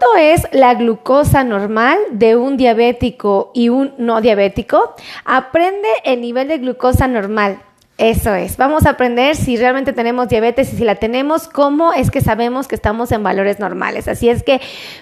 ¿Cuánto es la glucosa normal de un diabético y un no diabético? Aprende el nivel de glucosa normal. Eso es. Vamos a aprender si realmente tenemos diabetes y si la tenemos, cómo es que sabemos que estamos en valores normales. Así es que,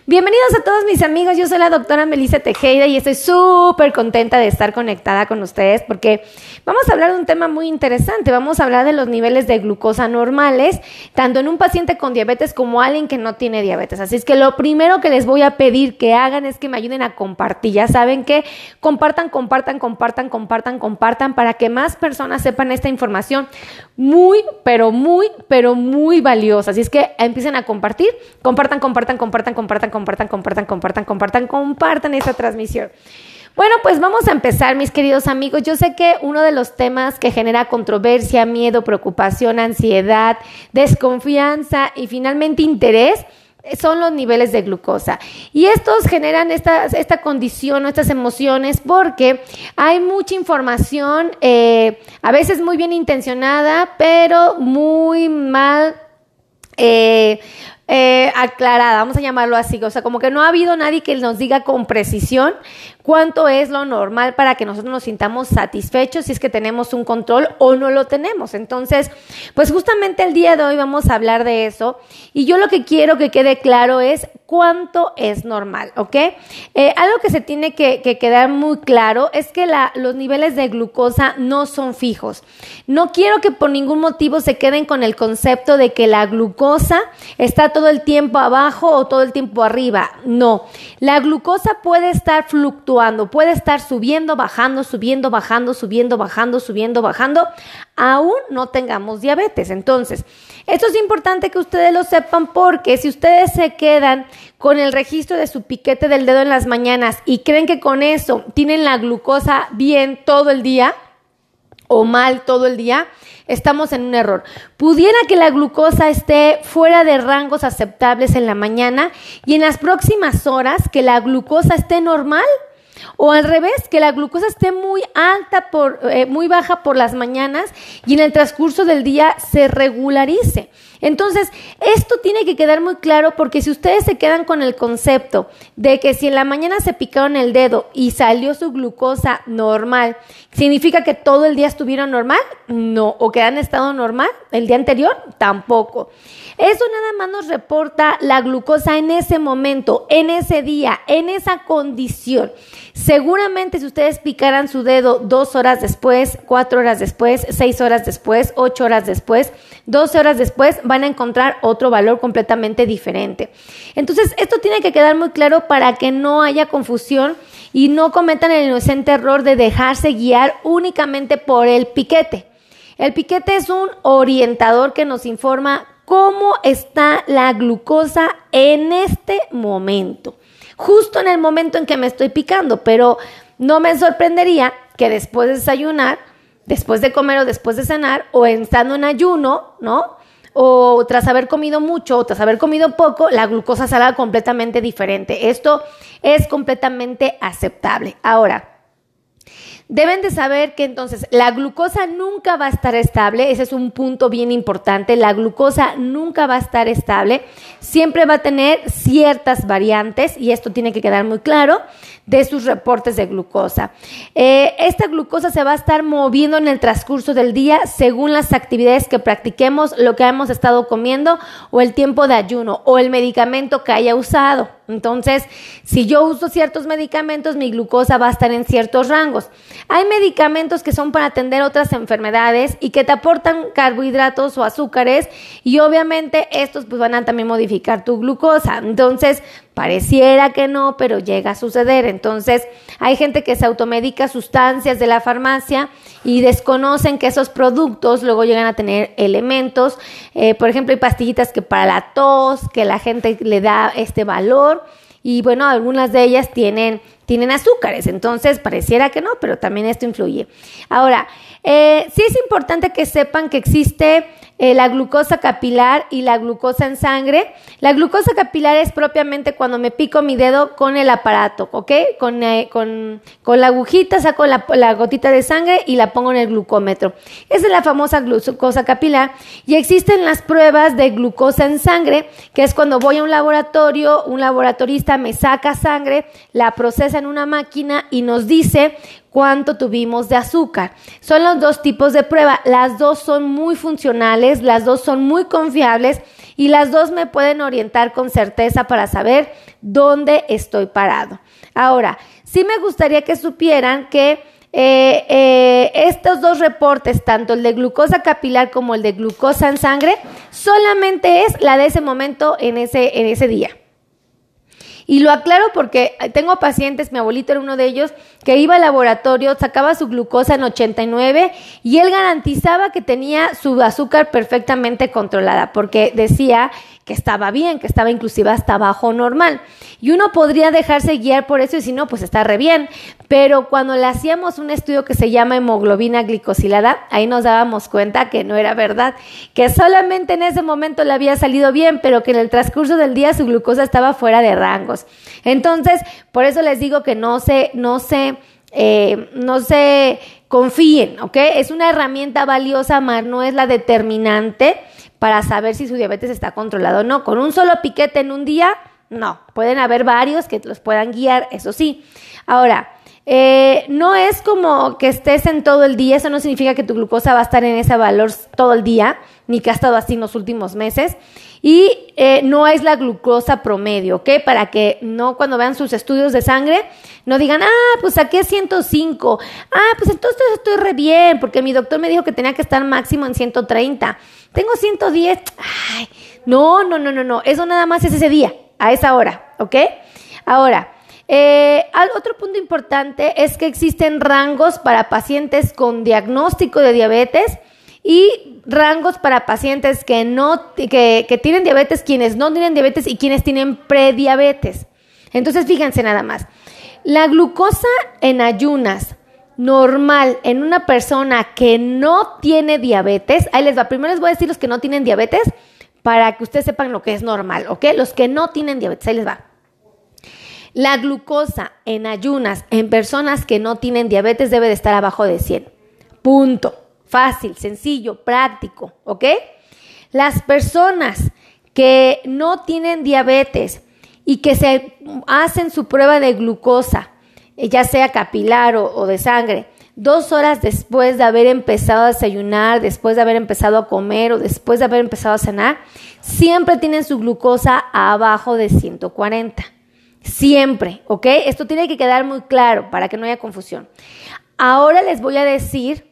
bienvenidos a todos mis amigos. Yo soy la doctora Melissa Tejeda y estoy súper contenta de estar conectada con ustedes porque vamos a hablar de un tema muy interesante. Vamos a hablar de los niveles de glucosa normales, tanto en un paciente con diabetes como alguien que no tiene diabetes. Así es que lo primero que les voy a pedir que hagan es que me ayuden a compartir. Ya saben que compartan, compartan, compartan, compartan, compartan para que más personas sepan información muy, pero muy, pero muy valiosa. Así es que empiecen a compartir, compartan, compartan, compartan, compartan, compartan, compartan, compartan, compartan, compartan esta transmisión. Bueno, pues vamos a empezar, mis queridos amigos. Yo sé que uno de los temas que genera controversia, miedo, preocupación, ansiedad, desconfianza y finalmente interés son los niveles de glucosa. Y estos generan esta, esta condición o estas emociones porque hay mucha información, eh, a veces muy bien intencionada, pero muy mal. Eh, eh, aclarada, vamos a llamarlo así, o sea, como que no ha habido nadie que nos diga con precisión cuánto es lo normal para que nosotros nos sintamos satisfechos si es que tenemos un control o no lo tenemos. Entonces, pues justamente el día de hoy vamos a hablar de eso y yo lo que quiero que quede claro es cuánto es normal, ¿ok? Eh, algo que se tiene que, quedar muy claro es que los niveles de glucosa no son fijos. No quiero que por ningún motivo se queden con el concepto de que la glucosa está todo el tiempo abajo o todo el tiempo arriba. No, la glucosa puede estar fluctuando puede estar subiendo, bajando, subiendo, bajando, subiendo, bajando, subiendo, bajando, aún no tengamos diabetes. Entonces, esto es importante que ustedes lo sepan porque si ustedes se quedan con el registro de su piquete del dedo en las mañanas y creen que con eso tienen la glucosa bien todo el día o mal todo el día, estamos en un error. Pudiera que la glucosa esté fuera de rangos aceptables en la mañana y en las próximas horas que la glucosa esté normal o al revés, que la glucosa esté muy alta, por, eh, muy baja por las mañanas y en el transcurso del día se regularice. Entonces, esto tiene que quedar muy claro porque si ustedes se quedan con el concepto de que si en la mañana se picaron el dedo y salió su glucosa normal, ¿significa que todo el día estuvieron normal? No. ¿O que han estado normal el día anterior? Tampoco. Eso nada más nos reporta la glucosa en ese momento, en ese día, en esa condición. Seguramente si ustedes picaran su dedo dos horas después, cuatro horas después, seis horas después, ocho horas después, doce horas después, van a encontrar otro valor completamente diferente. Entonces, esto tiene que quedar muy claro para que no haya confusión y no cometan el inocente error de dejarse guiar únicamente por el piquete. El piquete es un orientador que nos informa cómo está la glucosa en este momento, justo en el momento en que me estoy picando, pero no me sorprendería que después de desayunar, después de comer o después de cenar, o estando en ayuno, ¿no? O tras haber comido mucho o tras haber comido poco, la glucosa salga completamente diferente. Esto es completamente aceptable. Ahora, Deben de saber que entonces la glucosa nunca va a estar estable, ese es un punto bien importante, la glucosa nunca va a estar estable, siempre va a tener ciertas variantes y esto tiene que quedar muy claro de sus reportes de glucosa. Eh, esta glucosa se va a estar moviendo en el transcurso del día según las actividades que practiquemos, lo que hemos estado comiendo o el tiempo de ayuno o el medicamento que haya usado. Entonces, si yo uso ciertos medicamentos, mi glucosa va a estar en ciertos rangos. Hay medicamentos que son para atender otras enfermedades y que te aportan carbohidratos o azúcares y obviamente estos pues van a también modificar tu glucosa. Entonces, pareciera que no, pero llega a suceder. Entonces, hay gente que se automedica sustancias de la farmacia y desconocen que esos productos luego llegan a tener elementos. Eh, por ejemplo, hay pastillitas que para la tos, que la gente le da este valor y bueno, algunas de ellas tienen tienen azúcares. Entonces, pareciera que no, pero también esto influye. Ahora, eh, sí es importante que sepan que existe eh, la glucosa capilar y la glucosa en sangre. La glucosa capilar es propiamente cuando me pico mi dedo con el aparato, ¿ok? Con, eh, con, con la agujita saco la, la, gotita de sangre y la pongo en el glucómetro. Esa es la famosa glucosa capilar. Y existen las pruebas de glucosa en sangre, que es cuando voy a un laboratorio, un laboratorista me saca sangre, la procesa en una máquina y nos dice cuánto tuvimos de azúcar. Son los dos tipos de prueba. Las dos son muy funcionales, las dos son muy confiables y las dos me pueden orientar con certeza para saber dónde estoy parado. Ahora, sí me gustaría que supieran que eh, eh, estos dos reportes, tanto el de glucosa capilar como el de glucosa en sangre, solamente es la de ese momento en ese, en ese día. Y lo aclaro porque tengo pacientes, mi abuelito era uno de ellos, que iba al laboratorio, sacaba su glucosa en 89 y él garantizaba que tenía su azúcar perfectamente controlada porque decía que estaba bien, que estaba inclusive hasta bajo normal. Y uno podría dejarse guiar por eso y si no, pues está re bien. Pero cuando le hacíamos un estudio que se llama hemoglobina glicosilada, ahí nos dábamos cuenta que no era verdad, que solamente en ese momento le había salido bien, pero que en el transcurso del día su glucosa estaba fuera de rangos. Entonces, por eso les digo que no se, no se, eh, no se confíen, ¿ok? Es una herramienta valiosa, más no es la determinante para saber si su diabetes está controlado o no. Con un solo piquete en un día, no. Pueden haber varios que los puedan guiar, eso sí. Ahora, eh, no es como que estés en todo el día, eso no significa que tu glucosa va a estar en ese valor todo el día, ni que ha estado así en los últimos meses. Y eh, no es la glucosa promedio, ¿ok? Para que no cuando vean sus estudios de sangre, no digan, ah, pues saqué 105, ah, pues entonces estoy re bien, porque mi doctor me dijo que tenía que estar máximo en 130 tengo 110. Ay, no, no, no, no, no. Eso nada más es ese día, a esa hora, ¿ok? Ahora, eh, otro punto importante es que existen rangos para pacientes con diagnóstico de diabetes y rangos para pacientes que no que, que tienen diabetes, quienes no tienen diabetes y quienes tienen prediabetes. Entonces, fíjense nada más. La glucosa en ayunas normal en una persona que no tiene diabetes, ahí les va, primero les voy a decir los que no tienen diabetes para que ustedes sepan lo que es normal, ¿ok? Los que no tienen diabetes, ahí les va. La glucosa en ayunas en personas que no tienen diabetes debe de estar abajo de 100. Punto. Fácil, sencillo, práctico, ¿ok? Las personas que no tienen diabetes y que se hacen su prueba de glucosa eh, ya sea capilar o, de sangre, dos horas después de haber empezado a desayunar, después de haber empezado a comer o después de haber empezado a cenar, siempre tienen su glucosa abajo de 140. Siempre, ¿ok? Esto tiene que quedar muy claro para que no haya confusión. Ahora les voy a decir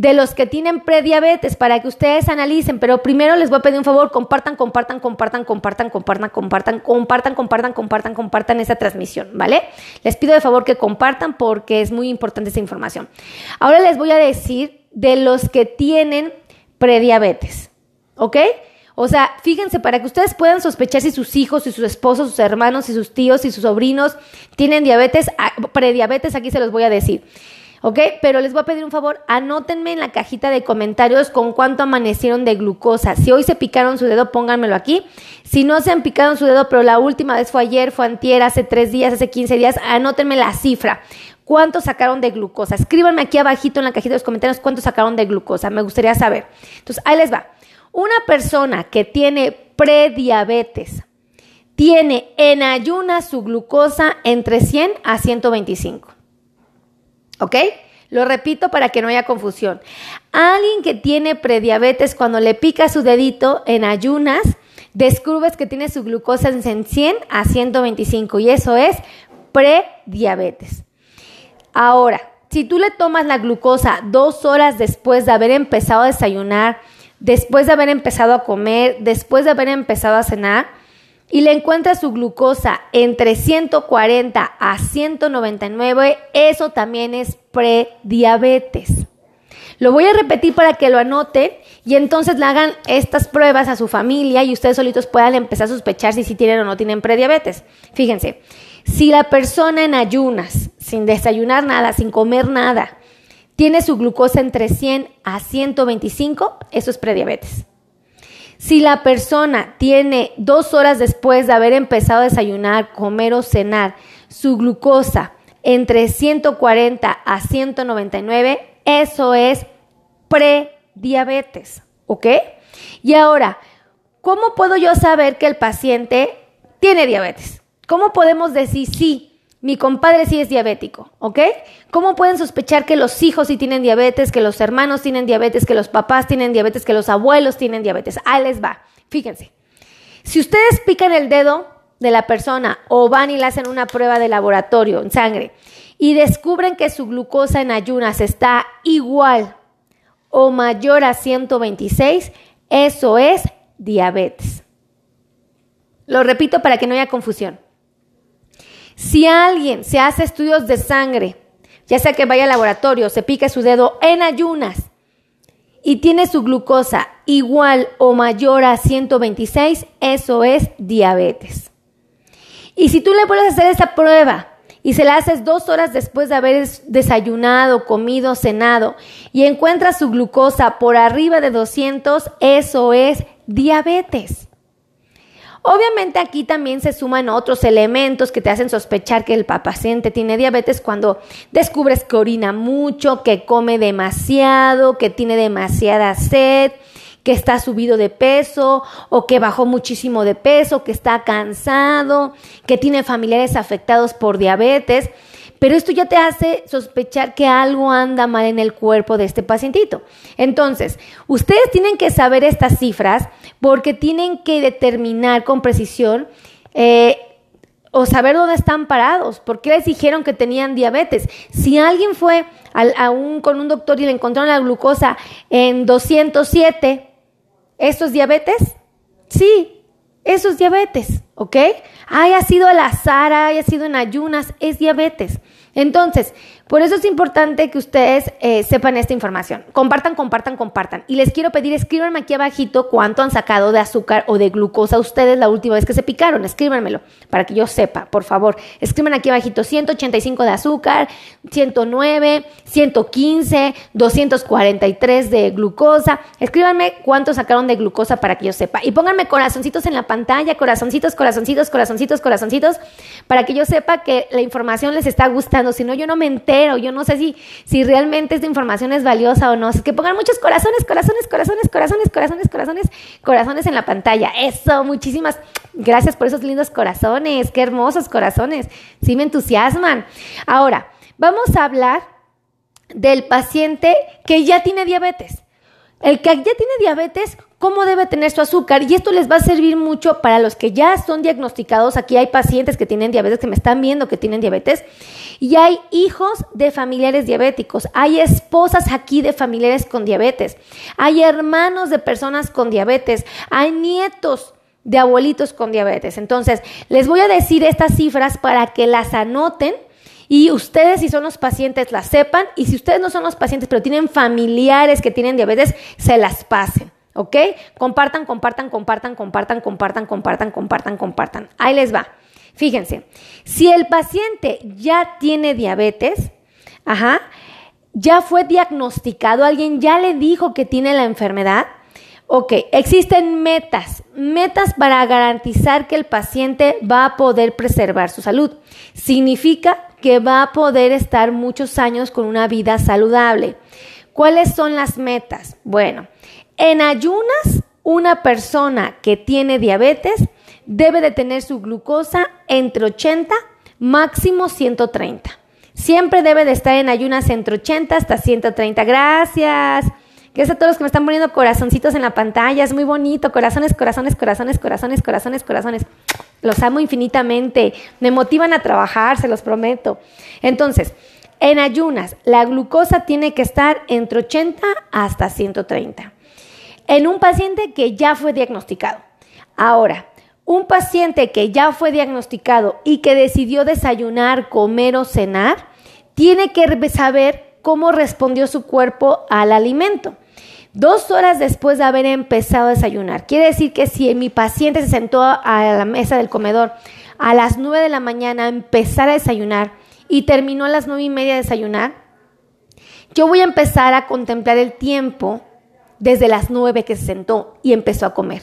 de los que tienen prediabetes para que ustedes analicen, pero primero les voy a pedir un favor, compartan, compartan, compartan, compartan, compartan, compartan, compartan, compartan, compartan, compartan esa transmisión, ¿vale? Les pido de favor que compartan porque es muy importante esa información. Ahora les voy a decir de los que tienen prediabetes, ¿ok? O sea, fíjense, para que ustedes puedan sospechar si sus hijos, si sus esposos, sus hermanos, si sus tíos, si sus sobrinos tienen diabetes, prediabetes, aquí se los voy a decir. ¿Ok? Pero les voy a pedir un favor, anótenme en la cajita de comentarios con cuánto amanecieron de glucosa. Si hoy se picaron su dedo, pónganmelo aquí. Si no se han picado su dedo, pero la última vez fue ayer, fue antier, hace tres días, hace 15 días, anótenme la cifra. ¿Cuánto sacaron de glucosa? Escríbanme aquí abajito en la cajita de los comentarios cuánto sacaron de glucosa. Me gustaría saber. Entonces, ahí les va. Una persona que tiene prediabetes tiene en ayunas su glucosa entre 100 a 125. ¿Ok? Lo repito para que no haya confusión. Alguien que tiene prediabetes, cuando le pica su dedito en ayunas, descubres que tiene su glucosa en 100 a 125 y eso es prediabetes. Ahora, si tú le tomas la glucosa dos horas después de haber empezado a desayunar, después de haber empezado a comer, después de haber empezado a cenar, y le encuentra su glucosa entre 140 a 199, eso también es prediabetes. Lo voy a repetir para que lo anoten y entonces le hagan estas pruebas a su familia y ustedes solitos puedan empezar a sospechar si sí tienen o no tienen prediabetes. Fíjense, si la persona en ayunas, sin desayunar nada, sin comer nada, tiene su glucosa entre 100 a 125, eso es prediabetes. Si la persona tiene dos horas después de haber empezado a desayunar, comer o cenar, su glucosa entre 140 a 199, eso es prediabetes, ¿ok? Y ahora, ¿cómo puedo yo saber que el paciente tiene diabetes? ¿Cómo podemos decir sí? Mi compadre sí es diabético, ¿ok? ¿Cómo pueden sospechar que los hijos sí tienen diabetes, que los hermanos tienen diabetes, que los papás tienen diabetes, que los abuelos tienen diabetes? Ahí les va. Fíjense. Si ustedes pican el dedo de la persona o van y le hacen una prueba de laboratorio en sangre y descubren que su glucosa en ayunas está igual o mayor a 126, eso es diabetes. Lo repito para que no haya confusión. Si alguien se hace estudios de sangre, ya sea que vaya al laboratorio, se pique su dedo en ayunas y tiene su glucosa igual o mayor a 126, eso es diabetes. Y si tú le puedes hacer esa prueba y se la haces dos horas después de haber desayunado, comido, cenado y encuentras su glucosa por arriba de 200, eso es diabetes. Obviamente aquí también se suman otros elementos que te hacen sospechar que el paciente tiene diabetes cuando descubres que orina mucho, que come demasiado, que tiene demasiada sed, que está subido de peso o que bajó muchísimo de peso, que está cansado, que tiene familiares afectados por diabetes. Pero esto ya te hace sospechar que algo anda mal en el cuerpo de este pacientito. Entonces, ustedes tienen que saber estas cifras porque tienen que determinar con precisión eh, o saber dónde están parados, por qué les dijeron que tenían diabetes. Si alguien fue con un doctor y le encontraron la glucosa en 207, ¿eso es diabetes? Sí, eso es diabetes, ¿ok? Haya sido al azar, haya sido en ayunas, es diabetes. Entonces, por eso es importante que ustedes eh, sepan esta información. Compartan, compartan, compartan. Y les quiero pedir, escríbanme aquí abajito cuánto han sacado de azúcar o de glucosa ustedes la última vez que se picaron. Escríbanmelo para que yo sepa, por favor. Escriban aquí abajito 185 de azúcar, 109, 115, 243 de glucosa. Escríbanme cuánto sacaron de glucosa para que yo sepa. Y pónganme corazoncitos en la pantalla, corazoncitos, corazoncitos, corazoncitos, corazoncitos, para que yo sepa que la información les está gustando. Si no, yo no me entero yo no sé si, si realmente esta información es valiosa o no. Es que pongan muchos corazones, corazones, corazones, corazones, corazones, corazones, corazones en la pantalla. Eso, muchísimas gracias por esos lindos corazones, qué hermosos corazones, sí me entusiasman. Ahora, vamos a hablar del paciente que ya tiene diabetes. El que ya tiene diabetes, ¿cómo debe tener su azúcar? Y esto les va a servir mucho para los que ya son diagnosticados. Aquí hay pacientes que tienen diabetes, que me están viendo que tienen diabetes. Y hay hijos de familiares diabéticos. Hay esposas aquí de familiares con diabetes. Hay hermanos de personas con diabetes. Hay nietos de abuelitos con diabetes. Entonces, les voy a decir estas cifras para que las anoten y ustedes, si son los pacientes, las sepan. Y si ustedes no son los pacientes, pero tienen familiares que tienen diabetes, se las pasen. ¿Ok? Compartan, compartan, compartan, compartan, compartan, compartan, compartan, compartan. Ahí les va. Fíjense, si el paciente ya tiene diabetes, ajá, ya fue diagnosticado, alguien ya le dijo que tiene la enfermedad, Ok, existen metas, metas para garantizar que el paciente va a poder preservar su salud. Significa que va a poder estar muchos años con una vida saludable. ¿Cuáles son las metas? Bueno, en ayunas, una persona que tiene diabetes debe de tener su glucosa entre 80, máximo 130. Siempre debe de estar en ayunas entre 80 hasta 130. Gracias. Gracias a todos los que me están poniendo corazoncitos en la pantalla. Es muy bonito. Corazones, corazones, corazones, corazones, corazones, corazones. Los amo infinitamente. Me motivan a trabajar, se los prometo. Entonces, en ayunas, la glucosa tiene que estar entre 80 hasta 130. En un paciente que ya fue diagnosticado. Ahora, un paciente que ya fue diagnosticado y que decidió desayunar, comer o cenar, tiene que saber cómo respondió su cuerpo al alimento. dos horas después de haber empezado a desayunar. Quiere decir que si mi paciente se sentó a la mesa del comedor a las 9 de la mañana a empezar a desayunar y terminó a las nueve y media de desayunar, yo voy a empezar a contemplar el tiempo desde las 9 que se sentó y empezó a comer.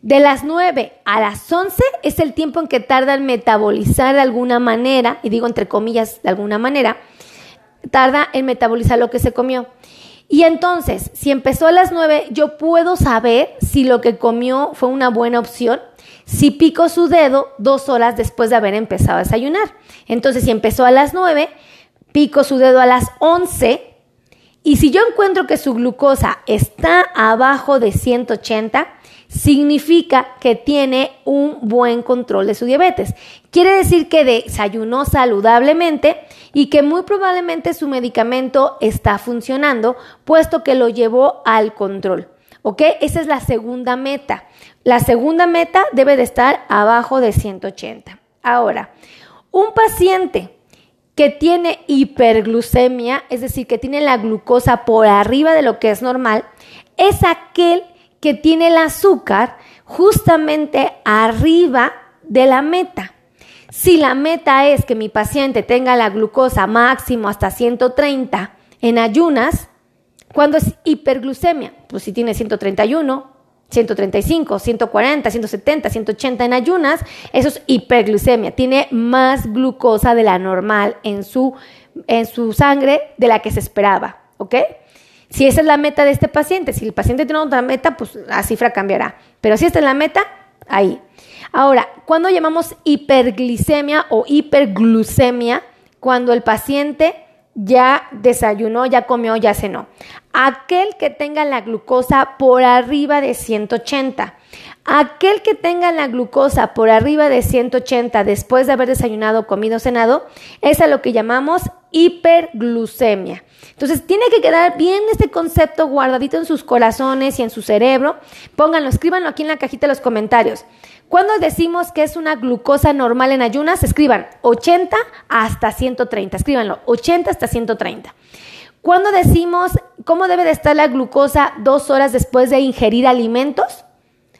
De las 9 a las 11 es el tiempo en que tarda en metabolizar de alguna manera, y digo entre comillas de alguna manera, tarda en metabolizar lo que se comió. Y entonces, si empezó a las 9, yo puedo saber si lo que comió fue una buena opción, si pico su dedo dos horas después de haber empezado a desayunar. Entonces, si empezó a las 9, pico su dedo a las 11, y si yo encuentro que su glucosa está abajo de 180, significa que tiene un buen control de su diabetes. Quiere decir que desayunó saludablemente y que muy probablemente su medicamento está funcionando, puesto que lo llevó al control. ¿Ok? Esa es la segunda meta. La segunda meta debe de estar abajo de 180. Ahora, un paciente que tiene hiperglucemia, es decir, que tiene la glucosa por arriba de lo que es normal, es aquel que tiene el azúcar justamente arriba de la meta. Si la meta es que mi paciente tenga la glucosa máximo hasta 130 en ayunas, cuando es hiperglucemia? Pues si tiene 131, 135, 140, 170, 180 en ayunas, eso es hiperglucemia. Tiene más glucosa de la normal en su, en su sangre de la que se esperaba, ¿ok? Si esa es la meta de este paciente, si el paciente tiene otra meta, pues la cifra cambiará. Pero si esta es la meta, ahí. Ahora, ¿cuándo llamamos hiperglicemia o hiperglucemia? Cuando el paciente ya desayunó, ya comió, ya cenó. Aquel que tenga la glucosa por arriba de 180. Aquel que tenga la glucosa por arriba de 180 después de haber desayunado, comido, cenado, es a lo que llamamos hiperglucemia. Entonces tiene que quedar bien este concepto guardadito en sus corazones y en su cerebro. Pónganlo, escríbanlo aquí en la cajita de los comentarios. Cuando decimos que es una glucosa normal en ayunas, escriban 80 hasta 130. Escríbanlo, 80 hasta 130. Cuando decimos cómo debe de estar la glucosa dos horas después de ingerir alimentos,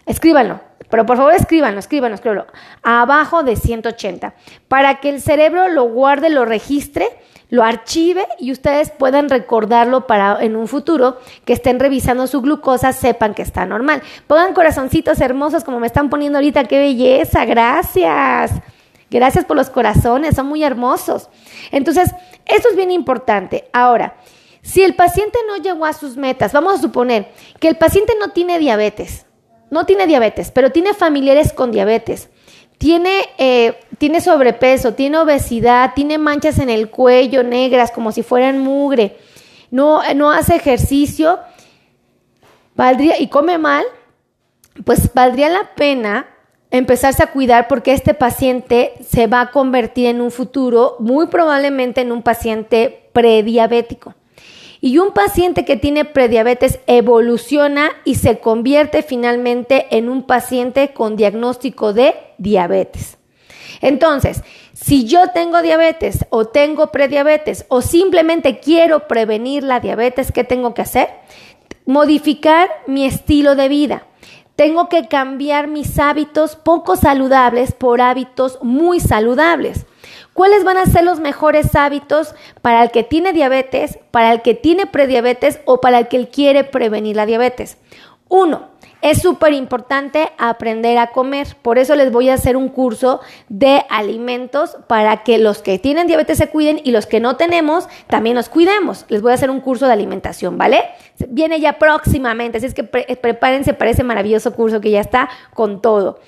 escríbanlo. Pero por favor escríbanlo, escríbanlo, escríbanlo. Abajo de 180. Para que el cerebro lo guarde, lo registre lo archive y ustedes puedan recordarlo para en un futuro que estén revisando su glucosa, sepan que está normal. Pongan corazoncitos hermosos como me están poniendo ahorita, qué belleza, gracias. Gracias por los corazones, son muy hermosos. Entonces, esto es bien importante. Ahora, si el paciente no llegó a sus metas, vamos a suponer que el paciente no tiene diabetes, no tiene diabetes, pero tiene familiares con diabetes tiene, eh, tiene sobrepeso, tiene obesidad, tiene manchas en el cuello negras como si fueran mugre, no, no hace ejercicio, valdría, y come mal, pues valdría la pena empezarse a cuidar porque este paciente se va a convertir en un futuro muy probablemente en un paciente prediabético. Y un paciente que tiene prediabetes evoluciona y se convierte finalmente en un paciente con diagnóstico de diabetes. Entonces, si yo tengo diabetes o tengo prediabetes o simplemente quiero prevenir la diabetes, ¿qué tengo que hacer? Modificar mi estilo de vida. Tengo que cambiar mis hábitos poco saludables por hábitos muy saludables. ¿Cuáles van a ser los mejores hábitos para el que tiene diabetes, para el que tiene prediabetes o para el que quiere prevenir la diabetes? Uno, es súper importante aprender a comer. Por eso les voy a hacer un curso de alimentos para que los que tienen diabetes se cuiden y los que no tenemos también nos cuidemos. Les voy a hacer un curso de alimentación, ¿vale? Viene ya próximamente, así es que prepárense para ese maravilloso curso que ya está con todo.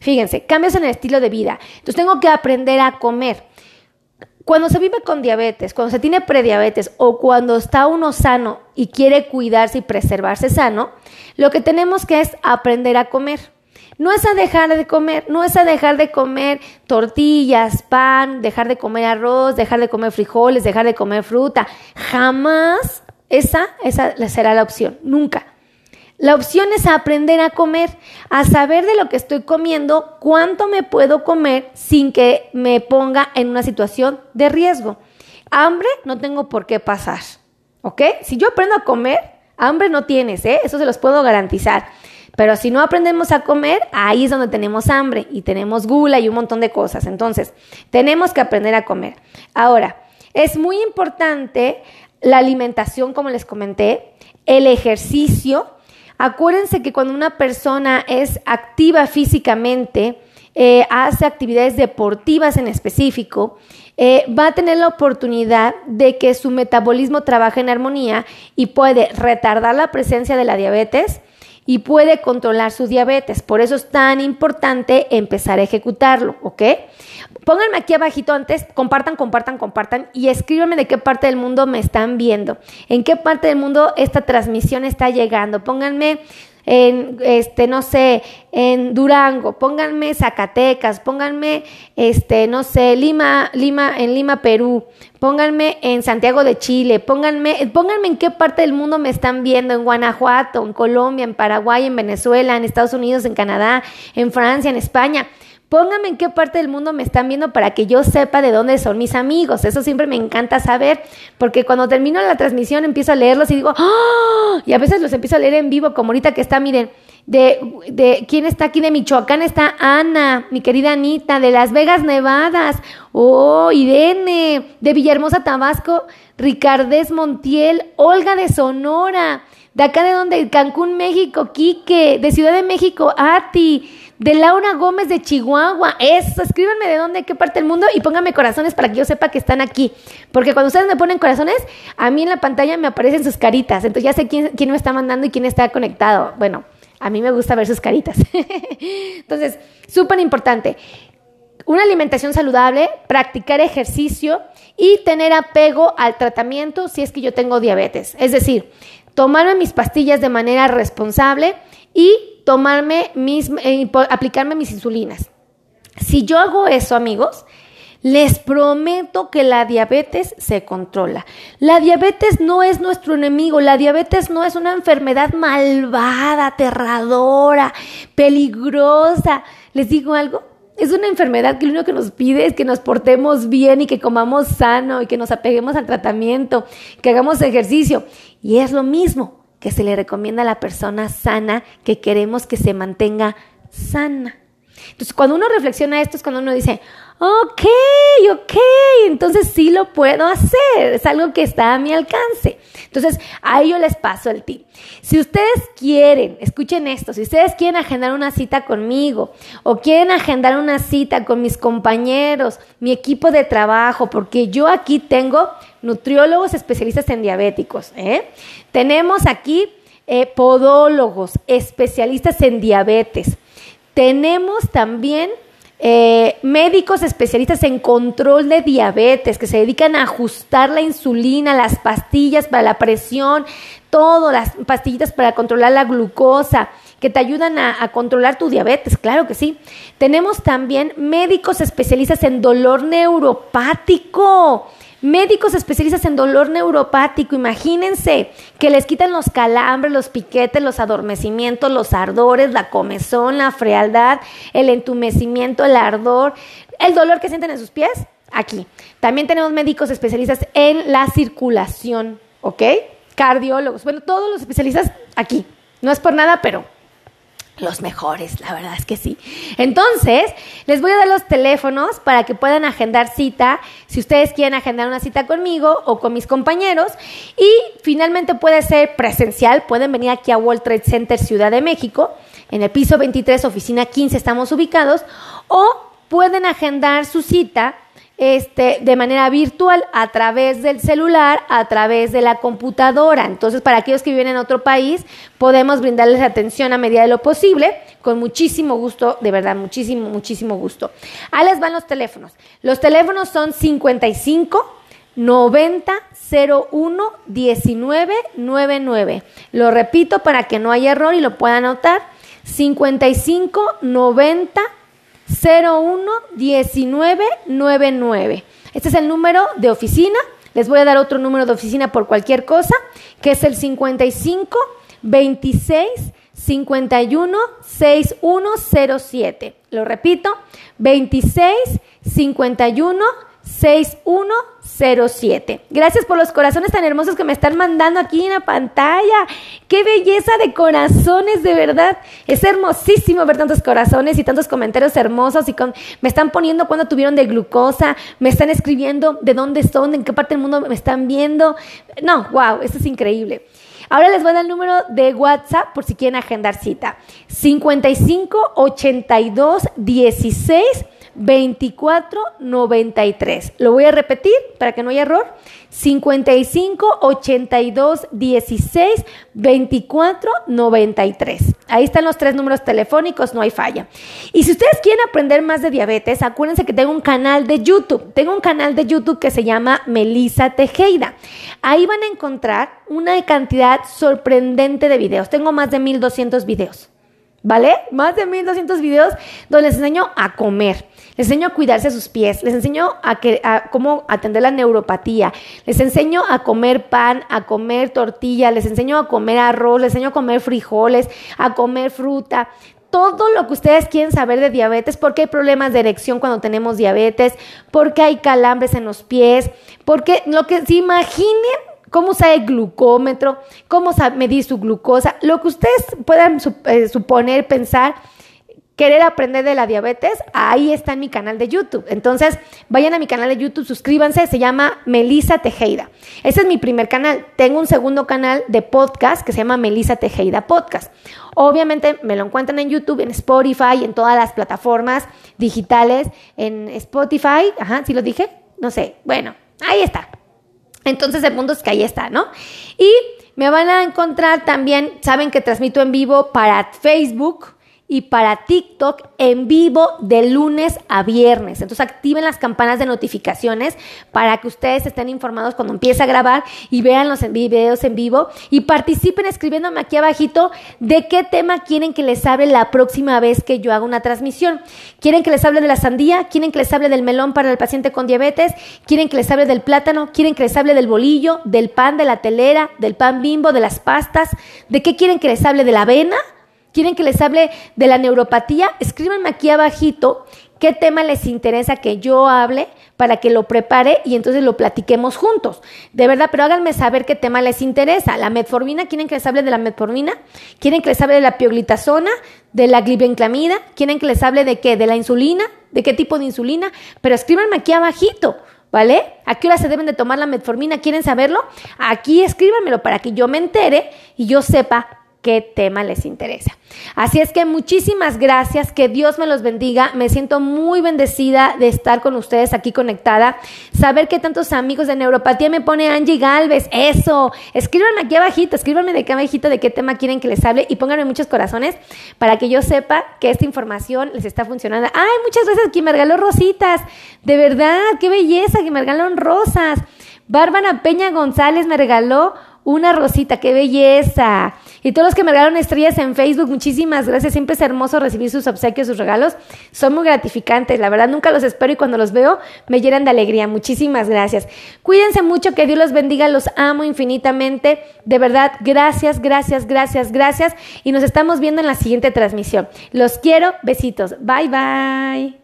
Fíjense, cambios en el estilo de vida. Entonces tengo que aprender a comer. Cuando se vive con diabetes, cuando se tiene prediabetes o cuando está uno sano y quiere cuidarse y preservarse sano, lo que tenemos que es aprender a comer. No es a dejar de comer, no es a dejar de comer tortillas, pan, dejar de comer arroz, dejar de comer frijoles, dejar de comer fruta. Jamás esa, esa será la opción, nunca. La opción es aprender a comer, a saber de lo que estoy comiendo, cuánto me puedo comer sin que me ponga en una situación de riesgo. Hambre no tengo por qué pasar, ¿ok? Si yo aprendo a comer, Hambre no tienes, ¿eh? Eso se los puedo garantizar. Pero si no aprendemos a comer, ahí es donde tenemos hambre y tenemos gula y un montón de cosas. Entonces, tenemos que aprender a comer. Ahora, es muy importante la alimentación, como les comenté, el ejercicio. Acuérdense que cuando una persona es activa físicamente, eh, hace actividades deportivas en específico, eh, va a tener la oportunidad de que su metabolismo trabaje en armonía y puede retardar la presencia de la diabetes y puede controlar su diabetes. Por eso es tan importante empezar a ejecutarlo, ¿ok? Pónganme aquí abajito antes, compartan, compartan, compartan y escríbanme de qué parte del mundo me están viendo, en qué parte del mundo esta transmisión está llegando. Pónganme en, este, no sé, en Durango, pónganme Zacatecas, pónganme, este, no sé, Lima, Lima, en Lima, Perú, pónganme en Santiago de Chile, pónganme, pónganme en qué parte del mundo me están viendo, en Guanajuato, en Colombia, en Paraguay, en Venezuela, en Estados Unidos, en Canadá, en Francia, en España. Pónganme en qué parte del mundo me están viendo para que yo sepa de dónde son mis amigos. Eso siempre me encanta saber, porque cuando termino la transmisión empiezo a leerlos y digo, ¡Oh! y a veces los empiezo a leer en vivo, como ahorita que está, miren, de, de quién está aquí de Michoacán está Ana, mi querida Anita, de Las Vegas, Nevadas, oh, Irene, de Villahermosa, Tabasco, Ricardés Montiel, Olga de Sonora, de acá de donde, Cancún, México, Quique, de Ciudad de México, Ati, de Laura Gómez de Chihuahua. Eso, escríbanme de dónde, qué parte del mundo y pónganme corazones para que yo sepa que están aquí. Porque cuando ustedes me ponen corazones, a mí en la pantalla me aparecen sus caritas. Entonces ya sé quién, quién me está mandando y quién está conectado. Bueno, a mí me gusta ver sus caritas. Entonces, súper importante. Una alimentación saludable, practicar ejercicio y tener apego al tratamiento si es que yo tengo diabetes. Es decir, tomarme mis pastillas de manera responsable y tomarme mis, eh, aplicarme mis insulinas. Si yo hago eso, amigos, les prometo que la diabetes se controla. La diabetes no es nuestro enemigo, la diabetes no es una enfermedad malvada, aterradora, peligrosa. ¿Les digo algo? Es una enfermedad que lo único que nos pide es que nos portemos bien y que comamos sano y que nos apeguemos al tratamiento, que hagamos ejercicio. Y es lo mismo que se le recomienda a la persona sana que queremos que se mantenga sana. Entonces, cuando uno reflexiona esto es cuando uno dice, ok, ok, entonces sí lo puedo hacer, es algo que está a mi alcance. Entonces, ahí yo les paso el tip. Si ustedes quieren, escuchen esto, si ustedes quieren agendar una cita conmigo o quieren agendar una cita con mis compañeros, mi equipo de trabajo, porque yo aquí tengo nutriólogos especialistas en diabéticos, ¿eh? Tenemos aquí eh, podólogos, especialistas en diabetes. Tenemos también eh, médicos especialistas en control de diabetes que se dedican a ajustar la insulina, las pastillas para la presión, todas las pastillitas para controlar la glucosa, que te ayudan a, a, controlar tu diabetes, claro que sí. Tenemos también médicos especialistas en dolor neuropático Médicos especialistas en dolor neuropático, imagínense que les quitan los calambres, los piquetes, los adormecimientos, los ardores, la comezón, la frialdad, el entumecimiento, el ardor, el dolor que sienten en sus pies, aquí. También tenemos médicos especialistas en la circulación, ¿ok? Cardiólogos, bueno, todos los especialistas aquí. No es por nada, pero los mejores, la verdad es que sí. Entonces, les voy a dar los teléfonos para que puedan agendar cita, si ustedes quieren agendar una cita conmigo o con mis compañeros. Y finalmente puede ser presencial, pueden venir aquí a World Trade Center Ciudad de México, en el piso 23, oficina 15 estamos ubicados, o pueden agendar su cita este, de manera virtual a través del celular, a través de la computadora. Entonces, para aquellos que viven en otro país, podemos brindarles atención a medida de lo posible, con muchísimo gusto, de verdad, muchísimo, muchísimo gusto. Ahí les van los teléfonos. Los teléfonos son 55 90 01 19 99. Lo repito para que no haya error y lo puedan anotar. 55 90 011999. Este es el número de oficina. Les voy a dar otro número de oficina por cualquier cosa, que es el 55 26 51 6107. Lo repito, 26 51 6107. Gracias por los corazones tan hermosos que me están mandando aquí en la pantalla. Qué belleza de corazones, de verdad. Es hermosísimo ver tantos corazones y tantos comentarios hermosos y me están poniendo cuando tuvieron de glucosa, me están escribiendo de dónde son, en qué parte del mundo me están viendo. No, wow, esto es increíble. Ahora les voy a dar el número de WhatsApp por si quieren agendar cita. 55 82 16 2493. Lo voy a repetir para que no haya error. 55 82 16 24 93. Ahí están los tres números telefónicos, no hay falla. Y si ustedes quieren aprender más de diabetes, acuérdense que tengo un canal de YouTube. Tengo un canal de YouTube que se llama Melisa Tejeda. Ahí van a encontrar una cantidad sorprendente de videos. Tengo más de 1200 videos. ¿Vale? Más de 1200 videos donde les enseño a comer les enseño a cuidarse sus pies, les enseño a, que, a cómo atender la neuropatía, les enseño a comer pan, a comer tortilla, les enseño a comer arroz, les enseño a comer frijoles, a comer fruta, todo lo que ustedes quieren saber de diabetes, porque hay problemas de erección cuando tenemos diabetes, porque hay calambres en los pies, porque lo que se imaginen cómo usar el glucómetro, cómo medir su glucosa, lo que ustedes puedan eh, suponer, pensar querer aprender de la diabetes, ahí está en mi canal de YouTube. Entonces, vayan a mi canal de YouTube, suscríbanse, se llama Melisa Tejeda. Ese es mi primer canal. Tengo un segundo canal de podcast que se llama Melisa Tejeda Podcast. Obviamente me lo encuentran en YouTube, en Spotify, en todas las plataformas digitales, en Spotify, ajá, ¿sí lo dije? No sé, bueno, ahí está. Entonces el mundo es que ahí está, ¿no? Y me van a encontrar también, saben que transmito en vivo para Facebook, y para TikTok en vivo de lunes a viernes. Entonces activen las campanas de notificaciones para que ustedes estén informados cuando empiece a grabar y vean los videos en vivo y participen escribiéndome aquí abajito de qué tema quieren que les hable la próxima vez que yo haga una transmisión. ¿Quieren que les hable de la sandía? ¿Quieren que les hable del melón para el paciente con diabetes? ¿Quieren que les hable del plátano? ¿Quieren que les hable del bolillo, del pan, de la telera, del pan bimbo, de las pastas? ¿De qué quieren que les hable de la avena? Quieren que les hable de la neuropatía, escríbanme aquí abajito qué tema les interesa que yo hable para que lo prepare y entonces lo platiquemos juntos. De verdad, pero háganme saber qué tema les interesa. La metformina, ¿quieren que les hable de la metformina? ¿Quieren que les hable de la pioglitazona, de la glibenclamida? ¿Quieren que les hable de qué? ¿De la insulina? ¿De qué tipo de insulina? Pero escríbanme aquí abajito. ¿Vale? ¿A qué hora se deben de tomar la metformina? ¿Quieren saberlo? Aquí escríbanmelo para que yo me entere y yo sepa qué tema les interesa. Así es que muchísimas gracias, que Dios me los bendiga. Me siento muy bendecida de estar con ustedes aquí conectada. Saber que tantos amigos de neuropatía me pone Angie Galvez. Eso, escríbanme aquí abajito, escríbanme de qué abajito de qué tema quieren que les hable y pónganme muchos corazones para que yo sepa que esta información les está funcionando. Ay, muchas gracias, que me regaló rositas. De verdad, qué belleza, que me regalaron rosas. Bárbara Peña González me regaló una rosita, qué belleza. Y todos los que me regalaron estrellas en Facebook, muchísimas gracias. Siempre es hermoso recibir sus obsequios, sus regalos. Son muy gratificantes. La verdad, nunca los espero y cuando los veo me llenan de alegría. Muchísimas gracias. Cuídense mucho, que Dios los bendiga. Los amo infinitamente. De verdad, gracias, gracias, gracias, gracias. Y nos estamos viendo en la siguiente transmisión. Los quiero. Besitos. Bye, bye.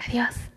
Adiós.